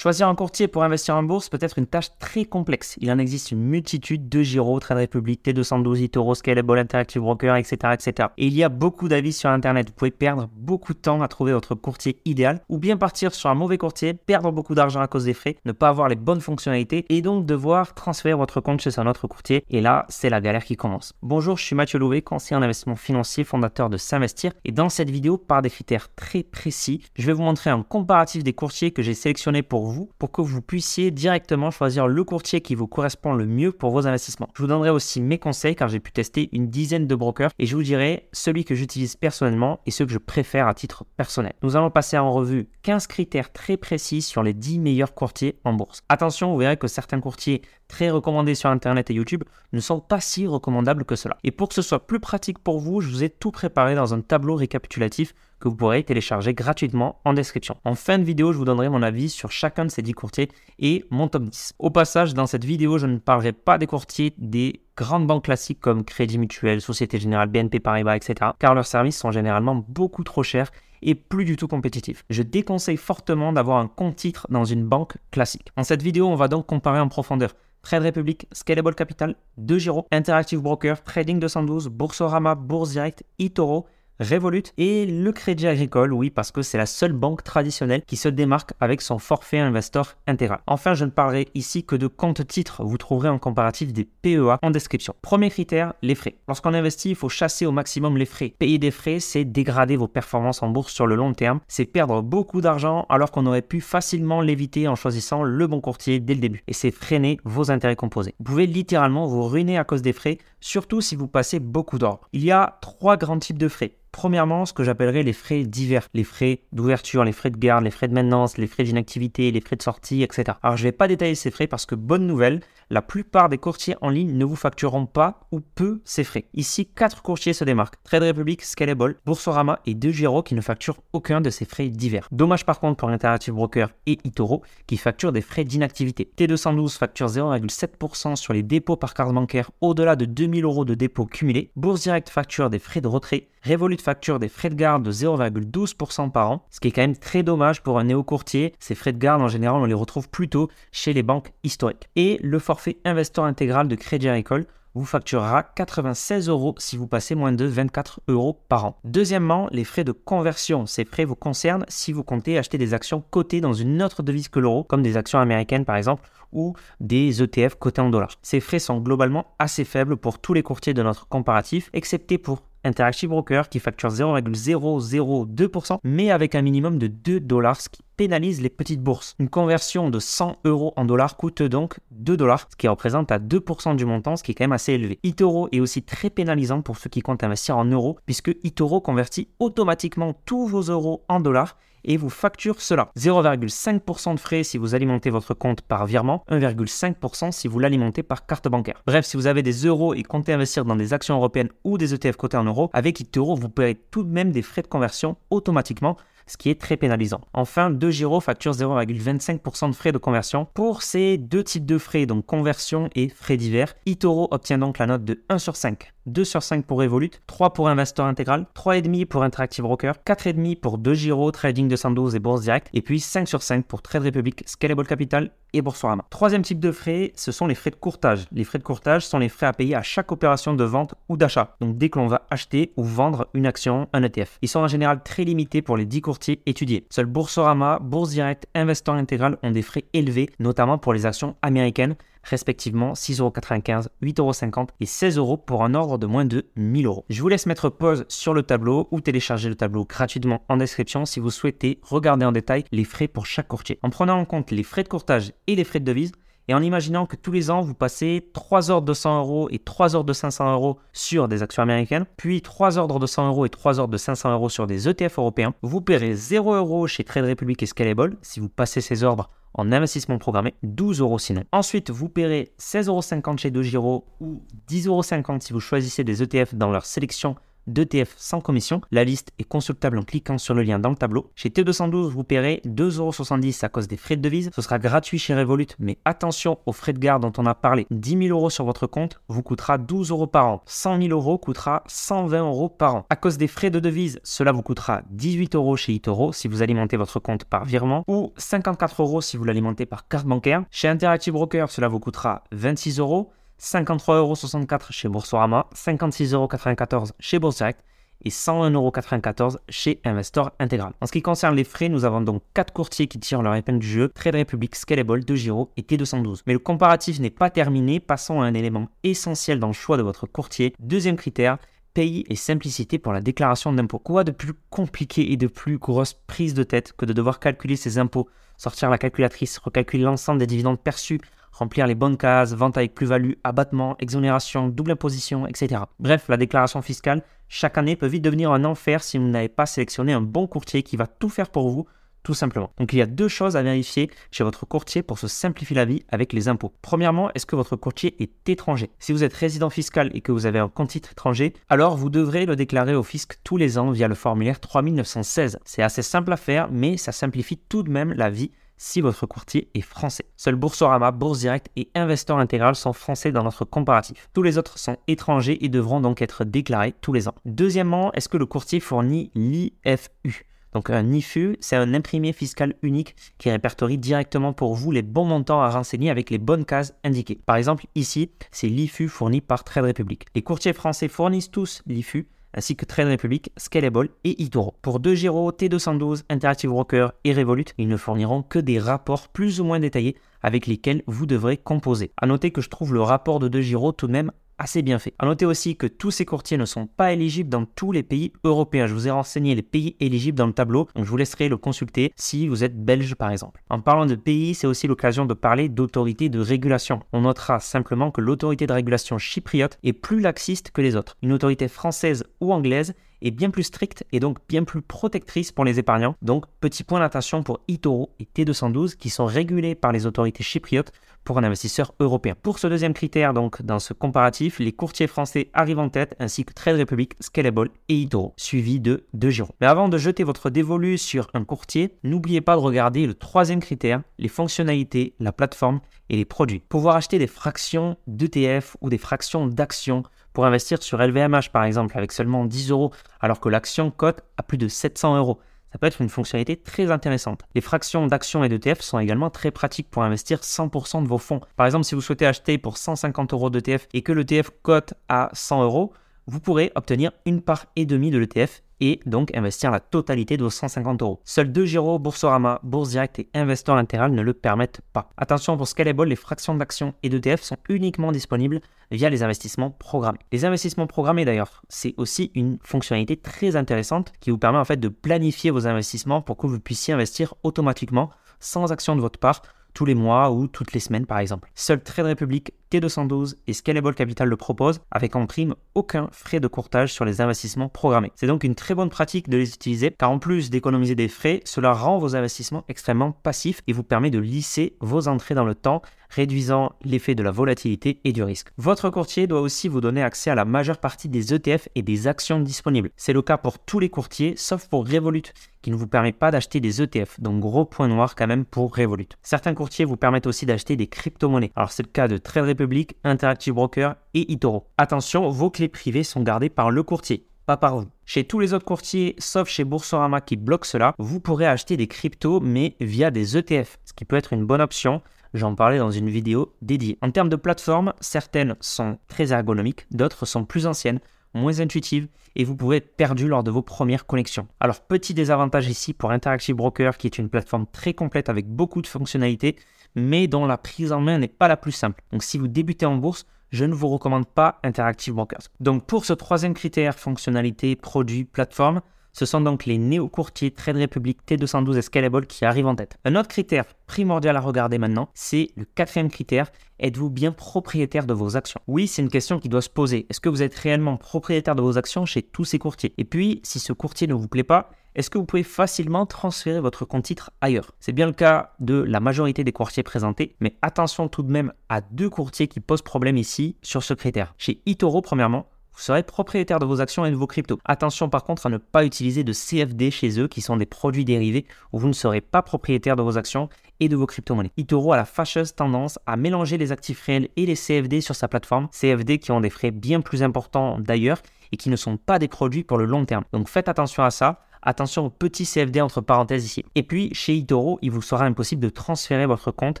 Choisir un courtier pour investir en bourse peut être une tâche très complexe. Il en existe une multitude de Giro, Trade Republic, T212, eToro, Scalable, Interactive Broker, etc., etc. Et il y a beaucoup d'avis sur Internet. Vous pouvez perdre beaucoup de temps à trouver votre courtier idéal ou bien partir sur un mauvais courtier, perdre beaucoup d'argent à cause des frais, ne pas avoir les bonnes fonctionnalités et donc devoir transférer votre compte chez un autre courtier. Et là, c'est la galère qui commence. Bonjour, je suis Mathieu Louvet, conseiller en investissement financier, fondateur de S'investir. Et dans cette vidéo, par des critères très précis, je vais vous montrer un comparatif des courtiers que j'ai sélectionnés pour vous pour que vous puissiez directement choisir le courtier qui vous correspond le mieux pour vos investissements. Je vous donnerai aussi mes conseils car j'ai pu tester une dizaine de brokers et je vous dirai celui que j'utilise personnellement et ceux que je préfère à titre personnel. Nous allons passer en revue 15 critères très précis sur les 10 meilleurs courtiers en bourse. Attention, vous verrez que certains courtiers très recommandés sur Internet et YouTube ne sont pas si recommandables que cela. Et pour que ce soit plus pratique pour vous, je vous ai tout préparé dans un tableau récapitulatif que vous pourrez télécharger gratuitement en description. En fin de vidéo, je vous donnerai mon avis sur chacun de ces 10 courtiers et mon top 10. Au passage, dans cette vidéo, je ne parlerai pas des courtiers des grandes banques classiques comme Crédit Mutuel, Société Générale, BNP Paribas, etc. car leurs services sont généralement beaucoup trop chers et plus du tout compétitifs. Je déconseille fortement d'avoir un compte titre dans une banque classique. En cette vidéo, on va donc comparer en profondeur Trade Republic, Scalable Capital, De Giro, Interactive Broker, Trading 212, Boursorama, Bourse Direct, eToro, Revolut et le Crédit Agricole, oui, parce que c'est la seule banque traditionnelle qui se démarque avec son forfait investor intégral. Enfin, je ne parlerai ici que de compte titres. Vous trouverez un comparatif des PEA en description. Premier critère, les frais. Lorsqu'on investit, il faut chasser au maximum les frais. Payer des frais, c'est dégrader vos performances en bourse sur le long terme. C'est perdre beaucoup d'argent alors qu'on aurait pu facilement l'éviter en choisissant le bon courtier dès le début. Et c'est freiner vos intérêts composés. Vous pouvez littéralement vous ruiner à cause des frais, surtout si vous passez beaucoup d'ordre. Il y a trois grands types de frais. Premièrement, ce que j'appellerais les frais divers, les frais d'ouverture, les frais de garde, les frais de maintenance, les frais d'inactivité, les frais de sortie, etc. Alors je ne vais pas détailler ces frais parce que bonne nouvelle, la plupart des courtiers en ligne ne vous factureront pas ou peu ces frais. Ici, quatre courtiers se démarquent. Trade Republic, Scalable, Boursorama et DeGiro qui ne facturent aucun de ces frais divers. Dommage par contre pour Interactive Broker et eToro qui facturent des frais d'inactivité. T212 facture 0,7% sur les dépôts par carte bancaire au-delà de 2000 euros de dépôts cumulés. Bourse Direct facture des frais de retrait. Revolut facture des frais de garde de 0,12% par an, ce qui est quand même très dommage pour un néo-courtier. Ces frais de garde, en général, on les retrouve plutôt chez les banques historiques. Et le forfait Investor intégral de Crédit Agricole vous facturera 96 euros si vous passez moins de 24 euros par an. Deuxièmement, les frais de conversion. Ces frais vous concernent si vous comptez acheter des actions cotées dans une autre devise que l'euro, comme des actions américaines par exemple, ou des ETF cotés en dollars. Ces frais sont globalement assez faibles pour tous les courtiers de notre comparatif, excepté pour Interactive Broker qui facture 0,002%, mais avec un minimum de 2 dollars, ce qui pénalise les petites bourses. Une conversion de 100 euros en dollars coûte donc 2 dollars, ce qui représente à 2% du montant, ce qui est quand même assez élevé. eToro est aussi très pénalisant pour ceux qui comptent investir en euros, puisque eToro convertit automatiquement tous vos euros en dollars et vous facture cela. 0,5% de frais si vous alimentez votre compte par virement, 1,5% si vous l'alimentez par carte bancaire. Bref, si vous avez des euros et comptez investir dans des actions européennes ou des ETF cotés en euros, avec eToro, vous paierez tout de même des frais de conversion automatiquement ce qui est très pénalisant. Enfin, deux Giro facture 0,25% de frais de conversion. Pour ces deux types de frais, donc conversion et frais divers, eToro obtient donc la note de 1 sur 5. 2 sur 5 pour Revolut, 3 pour Investor Intégral, 3,5 pour Interactive Broker, 4,5 pour 2 Giro, Trading 212 et Bourse Direct, et puis 5 sur 5 pour Trade Republic, Scalable Capital et Boursorama. Troisième type de frais, ce sont les frais de courtage. Les frais de courtage sont les frais à payer à chaque opération de vente ou d'achat. Donc dès que l'on va acheter ou vendre une action, un ETF. Ils sont en général très limités pour les 10 courtiers étudiés. Seuls Boursorama, Bourse Direct, Investor Intégral ont des frais élevés, notamment pour les actions américaines respectivement 6,95€, 8,50€ et 16€ pour un ordre de moins de 1000 euros. Je vous laisse mettre pause sur le tableau ou télécharger le tableau gratuitement en description si vous souhaitez regarder en détail les frais pour chaque courtier. En prenant en compte les frais de courtage et les frais de devise, et en imaginant que tous les ans, vous passez 3 ordres de 100 euros et 3 ordres de 500 euros sur des actions américaines, puis 3 ordres de 100 euros et 3 ordres de 500 euros sur des ETF européens, vous paierez 0 euros chez Trade Republic et Scalable si vous passez ces ordres en investissement programmé, 12 euros sinon. Ensuite, vous paierez 16,50 euros chez DoGiro ou 10,50 euros si vous choisissez des ETF dans leur sélection d'ETF sans commission. La liste est consultable en cliquant sur le lien dans le tableau. Chez T212, vous paierez 2,70€ à cause des frais de devise. Ce sera gratuit chez Revolut, mais attention aux frais de garde dont on a parlé. 10 000 euros sur votre compte vous coûtera 12 euros par an. 100 000 euros coûtera 120 euros par an. À cause des frais de devise, cela vous coûtera 18 euros chez eToro si vous alimentez votre compte par virement ou 54 euros si vous l'alimentez par carte bancaire. Chez Interactive Broker, cela vous coûtera 26 euros. 53,64€ chez Boursorama, 56,94€ chez Bourse Direct et 101,94€ chez Investor Intégral. En ce qui concerne les frais, nous avons donc 4 courtiers qui tirent leur épingle du jeu, Trade Republic, Scalable, De Giro et T212. Mais le comparatif n'est pas terminé, passons à un élément essentiel dans le choix de votre courtier. Deuxième critère, pays et simplicité pour la déclaration d'impôts. Quoi de plus compliqué et de plus grosse prise de tête que de devoir calculer ses impôts, sortir la calculatrice, recalculer l'ensemble des dividendes perçus, remplir les bonnes cases, vente avec plus-value, abattement, exonération, double imposition, etc. Bref, la déclaration fiscale, chaque année, peut vite devenir un enfer si vous n'avez pas sélectionné un bon courtier qui va tout faire pour vous tout simplement. Donc il y a deux choses à vérifier chez votre courtier pour se simplifier la vie avec les impôts. Premièrement, est-ce que votre courtier est étranger? Si vous êtes résident fiscal et que vous avez un compte titre étranger, alors vous devrez le déclarer au fisc tous les ans via le formulaire 3916. C'est assez simple à faire, mais ça simplifie tout de même la vie si votre courtier est français. Seul Boursorama, Bourse Direct et Investor Intégral sont français dans notre comparatif. Tous les autres sont étrangers et devront donc être déclarés tous les ans. Deuxièmement, est-ce que le courtier fournit l'IFU donc un IFU, c'est un imprimé fiscal unique qui répertorie directement pour vous les bons montants à renseigner avec les bonnes cases indiquées. Par exemple, ici, c'est l'IFU fourni par Trade Republic. Les courtiers français fournissent tous l'IFU, ainsi que Trade Republic, Scalable et eToro. Pour 2 Giro, T212, Interactive Broker et Revolut, ils ne fourniront que des rapports plus ou moins détaillés avec lesquels vous devrez composer. A noter que je trouve le rapport de 2 Giro tout de même assez bien fait. A noter aussi que tous ces courtiers ne sont pas éligibles dans tous les pays européens. Je vous ai renseigné les pays éligibles dans le tableau, donc je vous laisserai le consulter si vous êtes belge par exemple. En parlant de pays, c'est aussi l'occasion de parler d'autorité de régulation. On notera simplement que l'autorité de régulation chypriote est plus laxiste que les autres. Une autorité française ou anglaise est bien plus stricte et donc bien plus protectrice pour les épargnants. Donc petit point d'attention pour eToro et T212 qui sont régulés par les autorités chypriotes pour un investisseur européen. Pour ce deuxième critère, donc dans ce comparatif, les courtiers français arrivent en tête ainsi que Trade Republic, Scalable et eToro, suivi de De Giro. Mais avant de jeter votre dévolu sur un courtier, n'oubliez pas de regarder le troisième critère, les fonctionnalités, la plateforme et les produits. Pouvoir acheter des fractions d'ETF ou des fractions d'actions pour investir sur LVMH par exemple avec seulement 10 euros alors que l'action cote à plus de 700 euros. Ça peut être une fonctionnalité très intéressante. Les fractions d'actions et d'ETF sont également très pratiques pour investir 100% de vos fonds. Par exemple, si vous souhaitez acheter pour 150 euros d'ETF et que l'ETF cote à 100 euros, vous pourrez obtenir une part et demie de l'ETF et donc investir la totalité de vos 150 euros. Seuls deux Giro, Boursorama, Bourse Direct et Investor Latéral ne le permettent pas. Attention pour Scalable, les fractions d'actions et d'ETF sont uniquement disponibles via les investissements programmés. Les investissements programmés d'ailleurs, c'est aussi une fonctionnalité très intéressante qui vous permet en fait de planifier vos investissements pour que vous puissiez investir automatiquement sans action de votre part tous les mois ou toutes les semaines par exemple. Seul Trade Republic, T212 et Scalable Capital le proposent avec en prime aucun frais de courtage sur les investissements programmés. C'est donc une très bonne pratique de les utiliser car en plus d'économiser des frais, cela rend vos investissements extrêmement passifs et vous permet de lisser vos entrées dans le temps réduisant l'effet de la volatilité et du risque. Votre courtier doit aussi vous donner accès à la majeure partie des ETF et des actions disponibles. C'est le cas pour tous les courtiers, sauf pour Revolut, qui ne vous permet pas d'acheter des ETF, donc gros point noir quand même pour Revolut. Certains courtiers vous permettent aussi d'acheter des crypto-monnaies. Alors c'est le cas de Trade Interactive Broker et eToro. Attention, vos clés privées sont gardées par le courtier pas par vous. Chez tous les autres courtiers, sauf chez Boursorama qui bloque cela, vous pourrez acheter des cryptos mais via des ETF, ce qui peut être une bonne option J'en parlais dans une vidéo dédiée. En termes de plateforme, certaines sont très ergonomiques, d'autres sont plus anciennes, moins intuitives et vous pouvez être perdu lors de vos premières connexions. Alors petit désavantage ici pour Interactive Broker qui est une plateforme très complète avec beaucoup de fonctionnalités mais dont la prise en main n'est pas la plus simple. Donc si vous débutez en bourse, je ne vous recommande pas Interactive Brokers. Donc pour ce troisième critère, fonctionnalité, produit, plateforme, ce sont donc les néo-courtiers Trade Republic T212 et Scalable qui arrivent en tête. Un autre critère primordial à regarder maintenant, c'est le quatrième critère. Êtes-vous bien propriétaire de vos actions? Oui, c'est une question qui doit se poser. Est-ce que vous êtes réellement propriétaire de vos actions chez tous ces courtiers? Et puis, si ce courtier ne vous plaît pas, est-ce que vous pouvez facilement transférer votre compte titre ailleurs? C'est bien le cas de la majorité des courtiers présentés, mais attention tout de même à deux courtiers qui posent problème ici sur ce critère. Chez eToro, premièrement, vous serez propriétaire de vos actions et de vos cryptos. Attention par contre à ne pas utiliser de CFD chez eux qui sont des produits dérivés où vous ne serez pas propriétaire de vos actions et de vos crypto-monnaies. eToro a la fâcheuse tendance à mélanger les actifs réels et les CFD sur sa plateforme, CFD qui ont des frais bien plus importants d'ailleurs et qui ne sont pas des produits pour le long terme. Donc faites attention à ça. Attention aux petits CFD entre parenthèses ici. Et puis, chez eToro, il vous sera impossible de transférer votre compte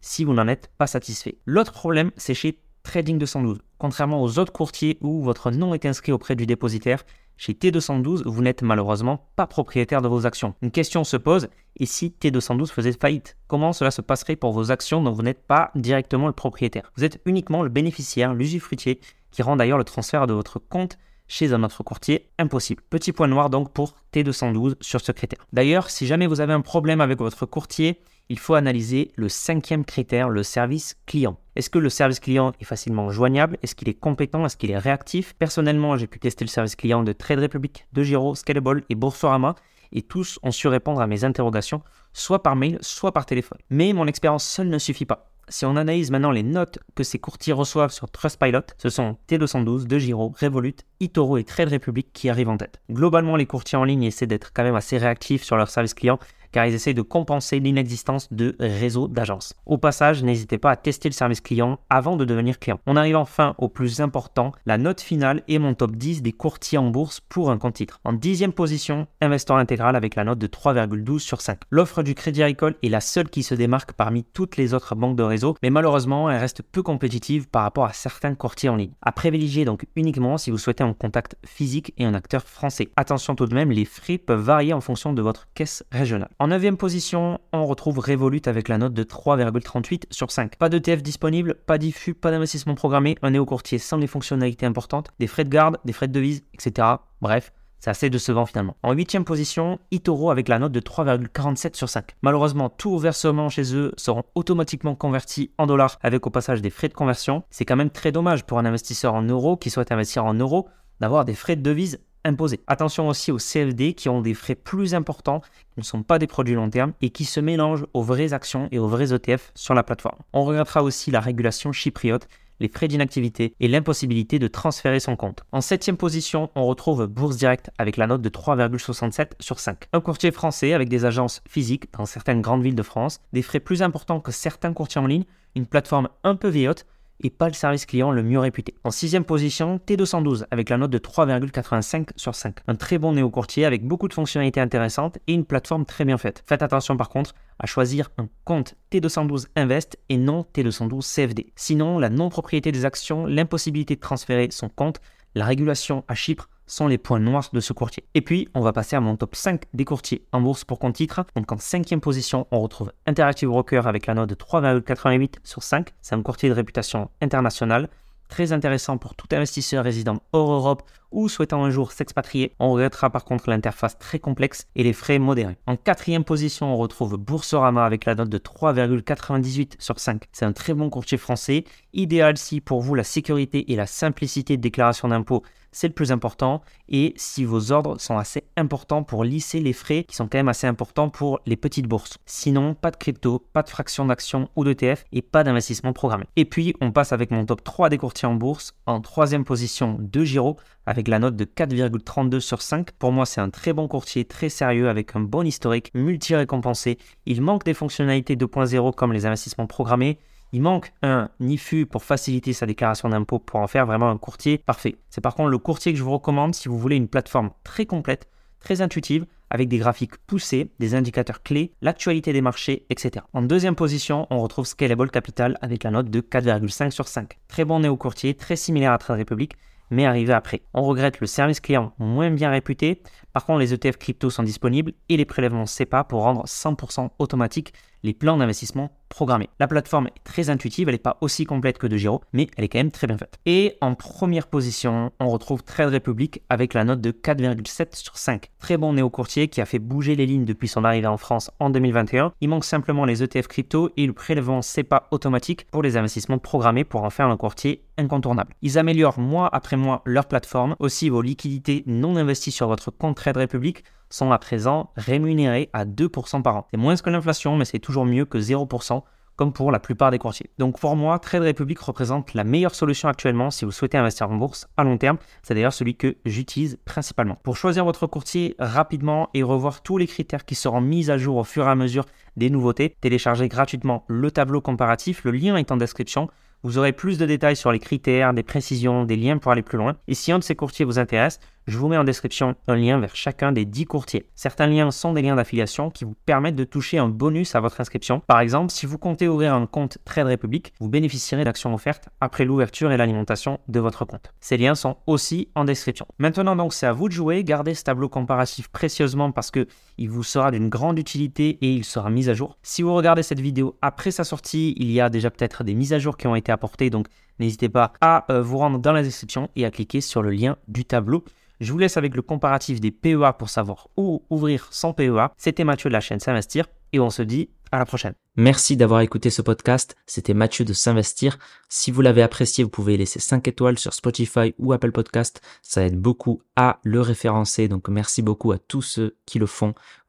si vous n'en êtes pas satisfait. L'autre problème, c'est chez Trading 212. Contrairement aux autres courtiers où votre nom est inscrit auprès du dépositaire, chez T212, vous n'êtes malheureusement pas propriétaire de vos actions. Une question se pose, et si T212 faisait faillite Comment cela se passerait pour vos actions dont vous n'êtes pas directement le propriétaire? Vous êtes uniquement le bénéficiaire, l'usufruitier, qui rend d'ailleurs le transfert de votre compte chez un autre courtier impossible. Petit point noir donc pour T212 sur ce critère. D'ailleurs, si jamais vous avez un problème avec votre courtier, il faut analyser le cinquième critère, le service client. Est-ce que le service client est facilement joignable? Est-ce qu'il est compétent? Est-ce qu'il est réactif? Personnellement, j'ai pu tester le service client de Trade Republic, de Giro, Scalable et Boursorama et tous ont su répondre à mes interrogations, soit par mail, soit par téléphone. Mais mon expérience seule ne suffit pas. Si on analyse maintenant les notes que ces courtiers reçoivent sur Trustpilot, ce sont T212, De Giro, Revolut, eToro et Trade Republic qui arrivent en tête. Globalement, les courtiers en ligne essaient d'être quand même assez réactifs sur leur service client car ils essayent de compenser l'inexistence de réseaux d'agences. Au passage, n'hésitez pas à tester le service client avant de devenir client. On arrive enfin au plus important, la note finale et mon top 10 des courtiers en bourse pour un compte titre. En dixième position, Investor Intégral avec la note de 3,12 sur 5. L'offre du Crédit Agricole est la seule qui se démarque parmi toutes les autres banques de réseau, mais malheureusement, elle reste peu compétitive par rapport à certains courtiers en ligne. À privilégier donc uniquement si vous souhaitez un contact physique et un acteur français. Attention tout de même, les frais peuvent varier en fonction de votre caisse régionale. En 9 position, on retrouve Revolut avec la note de 3,38 sur 5. Pas d'ETF disponible, pas diffus, pas d'investissement programmé, un néo-courtier sans les fonctionnalités importantes, des frais de garde, des frais de devise, etc. Bref, c'est assez décevant finalement. En 8 position, Itoro avec la note de 3,47 sur 5. Malheureusement, tous vos versements chez eux seront automatiquement convertis en dollars avec au passage des frais de conversion. C'est quand même très dommage pour un investisseur en euros qui souhaite investir en euros d'avoir des frais de devise imposés. Attention aussi aux CFD qui ont des frais plus importants, qui ne sont pas des produits long terme et qui se mélangent aux vraies actions et aux vrais ETF sur la plateforme. On regrettera aussi la régulation chypriote les frais d'inactivité et l'impossibilité de transférer son compte. En septième position, on retrouve Bourse Direct avec la note de 3,67 sur 5. Un courtier français avec des agences physiques dans certaines grandes villes de France, des frais plus importants que certains courtiers en ligne, une plateforme un peu vieillotte, et pas le service client le mieux réputé. En sixième position, T212 avec la note de 3,85 sur 5. Un très bon néo-courtier avec beaucoup de fonctionnalités intéressantes et une plateforme très bien faite. Faites attention par contre à choisir un compte T212 Invest et non T212 CFD. Sinon, la non-propriété des actions, l'impossibilité de transférer son compte, la régulation à Chypre sont les points noirs de ce courtier. Et puis, on va passer à mon top 5 des courtiers en bourse pour compte titre. Donc en cinquième position, on retrouve Interactive Broker avec la note de 3,88 sur 5. C'est un courtier de réputation internationale très intéressant pour tout investisseur résident hors Europe ou souhaitant un jour s'expatrier. On regrettera par contre l'interface très complexe et les frais modérés. En quatrième position, on retrouve Boursorama avec la note de 3,98 sur 5. C'est un très bon courtier français, idéal si pour vous la sécurité et la simplicité de déclaration d'impôt c'est le plus important. Et si vos ordres sont assez importants pour lisser les frais qui sont quand même assez importants pour les petites bourses. Sinon, pas de crypto, pas de fraction d'action ou d'ETF et pas d'investissement programmé. Et puis, on passe avec mon top 3 des courtiers en bourse. En troisième position, de Giro avec la note de 4,32 sur 5. Pour moi, c'est un très bon courtier, très sérieux, avec un bon historique, multi-récompensé. Il manque des fonctionnalités 2.0 comme les investissements programmés. Il manque un NIFU pour faciliter sa déclaration d'impôt pour en faire vraiment un courtier parfait. C'est par contre le courtier que je vous recommande si vous voulez une plateforme très complète, très intuitive, avec des graphiques poussés, des indicateurs clés, l'actualité des marchés, etc. En deuxième position, on retrouve Scalable Capital avec la note de 4,5 sur 5. Très bon néo-courtier, très similaire à Trade Republic, mais arrivé après. On regrette le service client moins bien réputé. Par contre, les ETF crypto sont disponibles et les prélèvements SEPA pour rendre 100% automatique les plans d'investissement programmés. La plateforme est très intuitive, elle n'est pas aussi complète que de Giro, mais elle est quand même très bien faite. Et en première position, on retrouve Trade Republic avec la note de 4,7 sur 5. Très bon néo-courtier qui a fait bouger les lignes depuis son arrivée en France en 2021. Il manque simplement les ETF crypto et le prélèvement SEPA automatique pour les investissements programmés pour en faire un courtier incontournable. Ils améliorent mois après mois leur plateforme. Aussi, vos liquidités non investies sur votre compte Trade Republic sont à présent rémunérés à 2% par an. C'est moins que l'inflation, mais c'est toujours mieux que 0% comme pour la plupart des courtiers. Donc pour moi, Trade Republic représente la meilleure solution actuellement si vous souhaitez investir en bourse à long terme. C'est d'ailleurs celui que j'utilise principalement. Pour choisir votre courtier rapidement et revoir tous les critères qui seront mis à jour au fur et à mesure des nouveautés, téléchargez gratuitement le tableau comparatif, le lien est en description. Vous aurez plus de détails sur les critères, des précisions, des liens pour aller plus loin. Et si un de ces courtiers vous intéresse, je vous mets en description un lien vers chacun des 10 courtiers. Certains liens sont des liens d'affiliation qui vous permettent de toucher un bonus à votre inscription. Par exemple, si vous comptez ouvrir un compte Trade Republic, vous bénéficierez d'actions offertes après l'ouverture et l'alimentation de votre compte. Ces liens sont aussi en description. Maintenant donc, c'est à vous de jouer. Gardez ce tableau comparatif précieusement parce que il vous sera d'une grande utilité et il sera mis à jour. Si vous regardez cette vidéo après sa sortie, il y a déjà peut-être des mises à jour qui ont été apportées, n'hésitez pas à euh, vous rendre dans la description et à cliquer sur le lien du tableau. Je vous laisse avec le comparatif des PEA pour savoir où ouvrir son PEA. C'était Mathieu de la chaîne S'investir et on se dit à la prochaine. Merci d'avoir écouté ce podcast. C'était Mathieu de S'investir. Si vous l'avez apprécié, vous pouvez laisser 5 étoiles sur Spotify ou Apple Podcast. Ça aide beaucoup à le référencer. Donc merci beaucoup à tous ceux qui le font.